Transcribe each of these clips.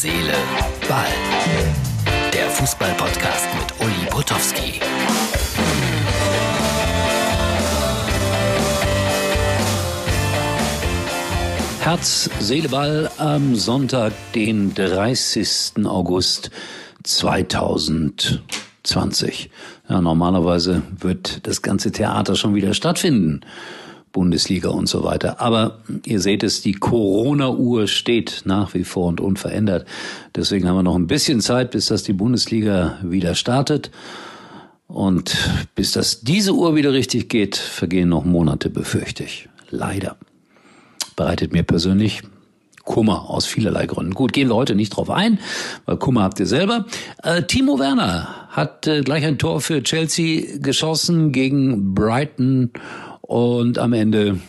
Seele, Ball. Der Fußball-Podcast mit Uli Potowski. Herz, Seele, Ball am Sonntag, den 30. August 2020. Ja, normalerweise wird das ganze Theater schon wieder stattfinden. Bundesliga und so weiter. Aber ihr seht es, die Corona-Uhr steht nach wie vor und unverändert. Deswegen haben wir noch ein bisschen Zeit, bis das die Bundesliga wieder startet. Und bis das diese Uhr wieder richtig geht, vergehen noch Monate, befürchte ich. Leider. Bereitet mir persönlich Kummer aus vielerlei Gründen. Gut, gehen wir heute nicht drauf ein, weil Kummer habt ihr selber. Äh, Timo Werner hat äh, gleich ein Tor für Chelsea geschossen gegen Brighton und am Ende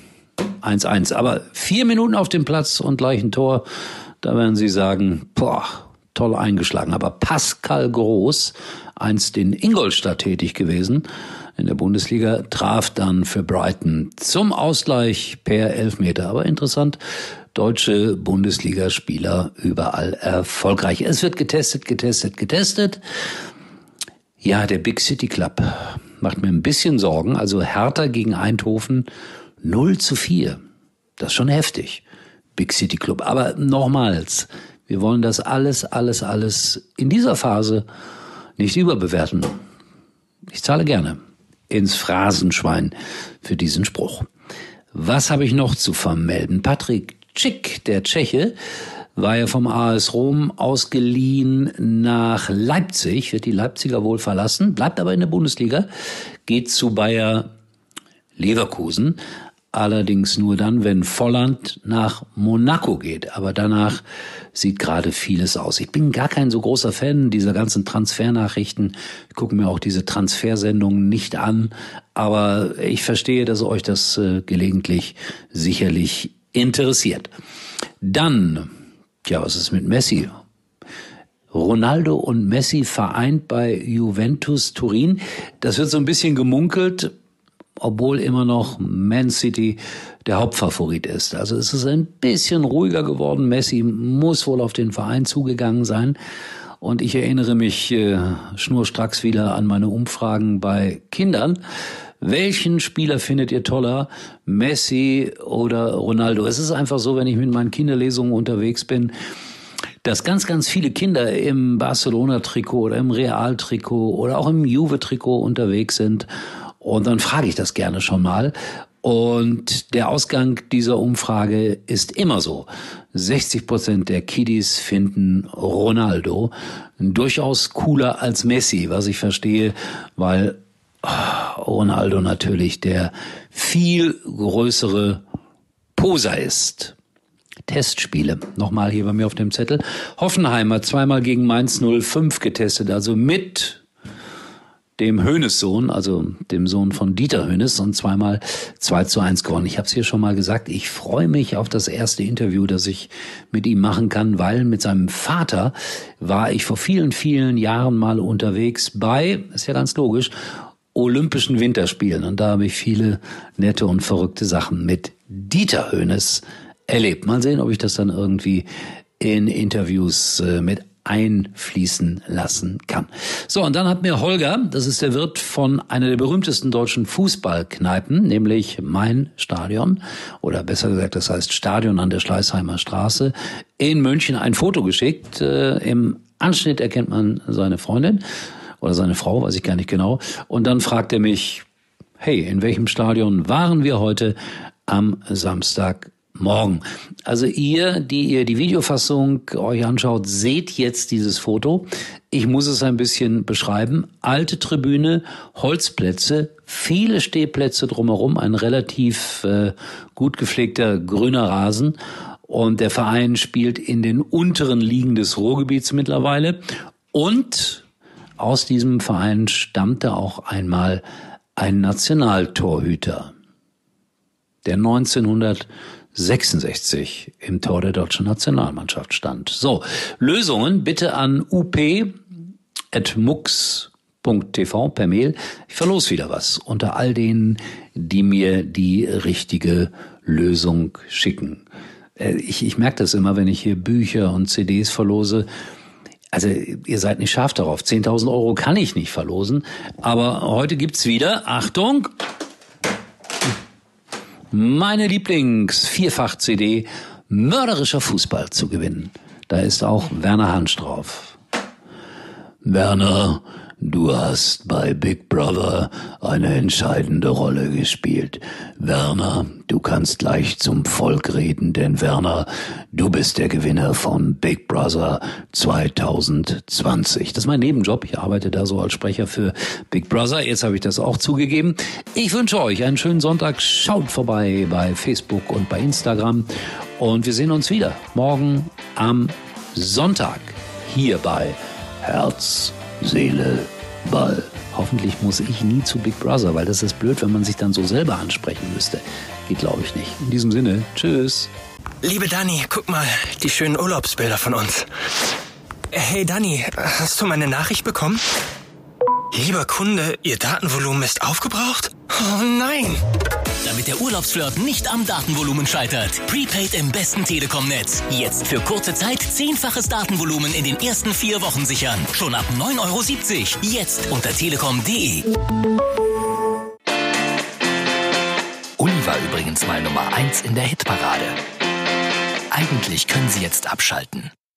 1-1. Aber vier Minuten auf dem Platz und gleich ein Tor, da werden Sie sagen, boah, toll eingeschlagen. Aber Pascal Groß, einst in Ingolstadt tätig gewesen, in der Bundesliga, traf dann für Brighton zum Ausgleich per Elfmeter. Aber interessant, deutsche Bundesligaspieler überall erfolgreich. Es wird getestet, getestet, getestet. Ja, der Big City Club macht mir ein bisschen Sorgen. Also Hertha gegen Eindhoven 0 zu 4. Das ist schon heftig. Big City Club. Aber nochmals, wir wollen das alles, alles, alles in dieser Phase nicht überbewerten. Ich zahle gerne ins Phrasenschwein für diesen Spruch. Was habe ich noch zu vermelden? Patrick Schick, der Tscheche, war ja vom AS Rom ausgeliehen nach Leipzig, wird die Leipziger wohl verlassen, bleibt aber in der Bundesliga, geht zu Bayer Leverkusen, allerdings nur dann, wenn Volland nach Monaco geht. Aber danach sieht gerade vieles aus. Ich bin gar kein so großer Fan dieser ganzen Transfernachrichten. Ich gucke mir auch diese Transfersendungen nicht an. Aber ich verstehe, dass euch das äh, gelegentlich sicherlich interessiert. Dann Tja, was ist mit Messi? Ronaldo und Messi vereint bei Juventus Turin. Das wird so ein bisschen gemunkelt, obwohl immer noch Man City der Hauptfavorit ist. Also es ist ein bisschen ruhiger geworden. Messi muss wohl auf den Verein zugegangen sein. Und ich erinnere mich äh, schnurstracks wieder an meine Umfragen bei Kindern. Welchen Spieler findet ihr toller, Messi oder Ronaldo? Es ist einfach so, wenn ich mit meinen Kinderlesungen unterwegs bin, dass ganz, ganz viele Kinder im Barcelona-Trikot oder im Real-Trikot oder auch im Juve-Trikot unterwegs sind. Und dann frage ich das gerne schon mal. Und der Ausgang dieser Umfrage ist immer so. 60 Prozent der Kiddies finden Ronaldo durchaus cooler als Messi, was ich verstehe, weil Ronaldo natürlich der viel größere Poser ist. Testspiele. Nochmal hier bei mir auf dem Zettel. Hoffenheimer zweimal gegen Mainz 05 getestet, also mit dem Hönes-Sohn, also dem Sohn von Dieter Hönes und zweimal 2 zu 1 gewonnen. Ich habe es hier schon mal gesagt, ich freue mich auf das erste Interview, das ich mit ihm machen kann, weil mit seinem Vater war ich vor vielen, vielen Jahren mal unterwegs bei, ist ja ganz logisch, Olympischen Winterspielen. Und da habe ich viele nette und verrückte Sachen mit Dieter Hönes erlebt. Mal sehen, ob ich das dann irgendwie in Interviews äh, mit einfließen lassen kann. So, und dann hat mir Holger, das ist der Wirt von einer der berühmtesten deutschen Fußballkneipen, nämlich Mein Stadion, oder besser gesagt, das heißt Stadion an der Schleißheimer Straße, in München ein Foto geschickt. Äh, Im Anschnitt erkennt man seine Freundin oder seine Frau, weiß ich gar nicht genau. Und dann fragt er mich, hey, in welchem Stadion waren wir heute am Samstag morgen. Also ihr, die ihr die Videofassung euch anschaut, seht jetzt dieses Foto. Ich muss es ein bisschen beschreiben. Alte Tribüne, Holzplätze, viele Stehplätze drumherum, ein relativ äh, gut gepflegter grüner Rasen. Und der Verein spielt in den unteren Ligen des Ruhrgebiets mittlerweile. Und aus diesem Verein stammte auch einmal ein Nationaltorhüter, der 1966 im Tor der deutschen Nationalmannschaft stand. So, Lösungen bitte an up.mux.tv per Mail. Ich verlos wieder was unter all denen, die mir die richtige Lösung schicken. äh, ich, ich merke das immer, wenn ich hier Bücher und CDs verlose. Also ihr seid nicht scharf darauf. 10.000 Euro kann ich nicht verlosen. Aber heute gibt's wieder, Achtung, meine Lieblings-Vierfach-CD Mörderischer Fußball zu gewinnen. Da ist auch Werner Hansch drauf. Werner, Du hast bei Big Brother eine entscheidende Rolle gespielt. Werner, du kannst gleich zum Volk reden, denn Werner, du bist der Gewinner von Big Brother 2020. Das ist mein Nebenjob. Ich arbeite da so als Sprecher für Big Brother. Jetzt habe ich das auch zugegeben. Ich wünsche euch einen schönen Sonntag. Schaut vorbei bei Facebook und bei Instagram. Und wir sehen uns wieder morgen am Sonntag hier bei Herz Seele, Ball. Hoffentlich muss ich nie zu Big Brother, weil das ist blöd, wenn man sich dann so selber ansprechen müsste. Geht, glaube ich, nicht. In diesem Sinne, tschüss. Liebe Dani, guck mal, die schönen Urlaubsbilder von uns. Hey Dani, hast du meine Nachricht bekommen? Lieber Kunde, Ihr Datenvolumen ist aufgebraucht? Oh nein! Damit der Urlaubsflirt nicht am Datenvolumen scheitert. Prepaid im besten Telekom-Netz. Jetzt für kurze Zeit zehnfaches Datenvolumen in den ersten vier Wochen sichern. Schon ab 9,70 Euro. Jetzt unter telekom.de. Uli war übrigens mal Nummer 1 in der Hitparade. Eigentlich können Sie jetzt abschalten.